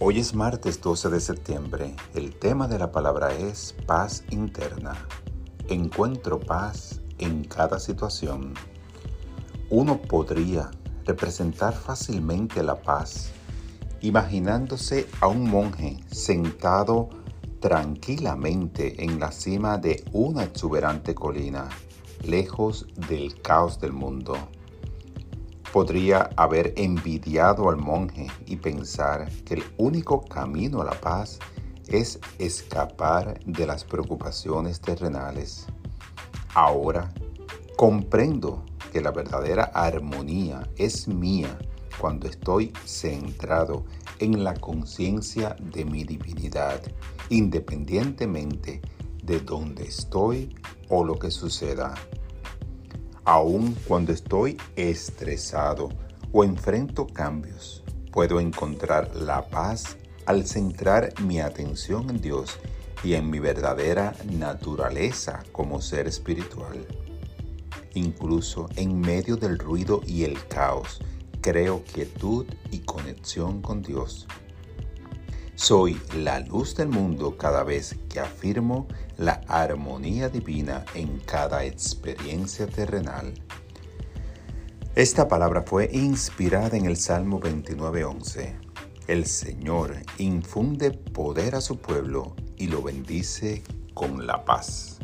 Hoy es martes 12 de septiembre. El tema de la palabra es paz interna. Encuentro paz en cada situación. Uno podría representar fácilmente la paz imaginándose a un monje sentado tranquilamente en la cima de una exuberante colina, lejos del caos del mundo. Podría haber envidiado al monje y pensar que el único camino a la paz es escapar de las preocupaciones terrenales. Ahora comprendo que la verdadera armonía es mía cuando estoy centrado en la conciencia de mi divinidad, independientemente de dónde estoy o lo que suceda. Aun cuando estoy estresado o enfrento cambios, puedo encontrar la paz al centrar mi atención en Dios y en mi verdadera naturaleza como ser espiritual. Incluso en medio del ruido y el caos, creo quietud y conexión con Dios. Soy la luz del mundo cada vez que afirmo la armonía divina en cada experiencia terrenal. Esta palabra fue inspirada en el Salmo 29.11. El Señor infunde poder a su pueblo y lo bendice con la paz.